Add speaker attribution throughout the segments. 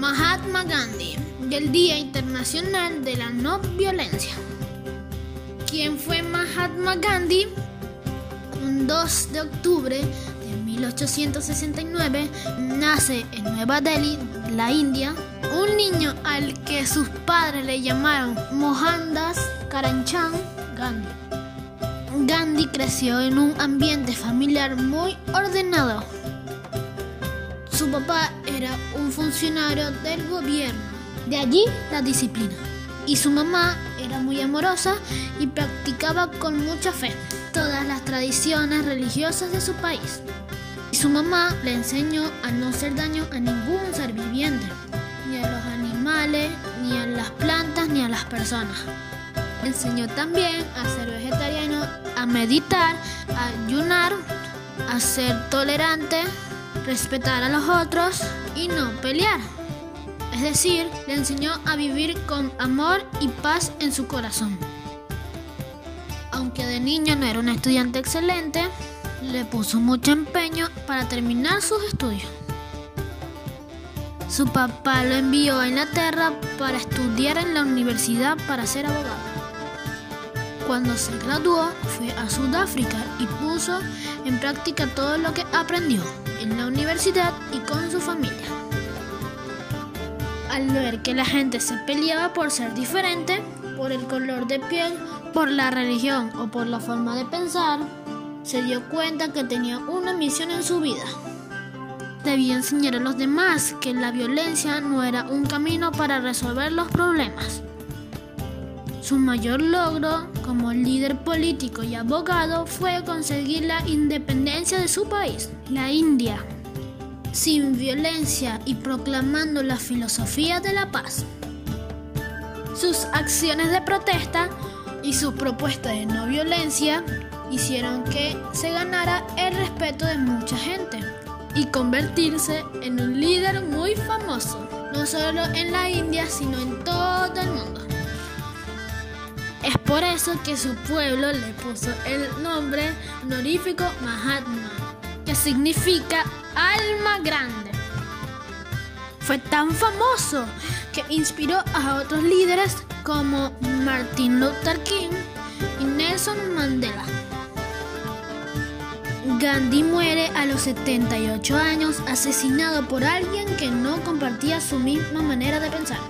Speaker 1: Mahatma Gandhi y el Día Internacional de la No Violencia. ¿Quién fue Mahatma Gandhi? Un 2 de octubre de 1869 nace en Nueva Delhi, la India, un niño al que sus padres le llamaron Mohandas Karamchand Gandhi. Gandhi creció en un ambiente familiar muy ordenado. Su papá era un funcionario del gobierno, de allí la disciplina. Y su mamá era muy amorosa y practicaba con mucha fe todas las tradiciones religiosas de su país. Y su mamá le enseñó a no hacer daño a ningún ser viviente, ni a los animales, ni a las plantas, ni a las personas. Enseñó también a ser vegetariano, a meditar, a ayunar, a ser tolerante, respetar a los otros y no pelear. Es decir, le enseñó a vivir con amor y paz en su corazón. Aunque de niño no era un estudiante excelente, le puso mucho empeño para terminar sus estudios. Su papá lo envió a Inglaterra para estudiar en la universidad para ser abogado. Cuando se graduó, fue a Sudáfrica y puso en práctica todo lo que aprendió en la universidad y con su familia. Al ver que la gente se peleaba por ser diferente, por el color de piel, por la religión o por la forma de pensar, se dio cuenta que tenía una misión en su vida. Debía enseñar a los demás que la violencia no era un camino para resolver los problemas. Su mayor logro como líder político y abogado fue conseguir la independencia de su país, la India, sin violencia y proclamando la filosofía de la paz. Sus acciones de protesta y sus propuestas de no violencia hicieron que se ganara el respeto de mucha gente y convertirse en un líder muy famoso, no solo en la India, sino en todo el mundo. Es por eso que su pueblo le puso el nombre honorífico Mahatma, que significa alma grande. Fue tan famoso que inspiró a otros líderes como Martin Luther King y Nelson Mandela. Gandhi muere a los 78 años asesinado por alguien que no compartía su misma manera de pensar.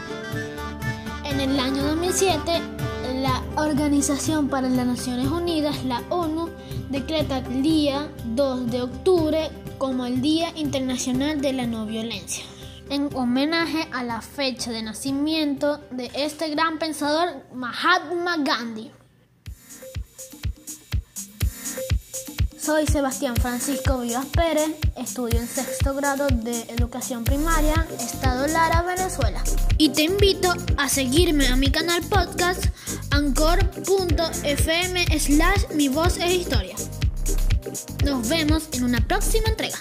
Speaker 1: En el año 2007, la Organización para las Naciones Unidas, la ONU, decreta el día 2 de octubre como el Día Internacional de la No Violencia, en homenaje a la fecha de nacimiento de este gran pensador Mahatma Gandhi. Soy Sebastián Francisco Vivas Pérez, estudio en sexto grado de educación primaria, Estado Lara, Venezuela. Y te invito a seguirme a mi canal podcast anchor.fm slash mi voz es historia. Nos vemos en una próxima entrega.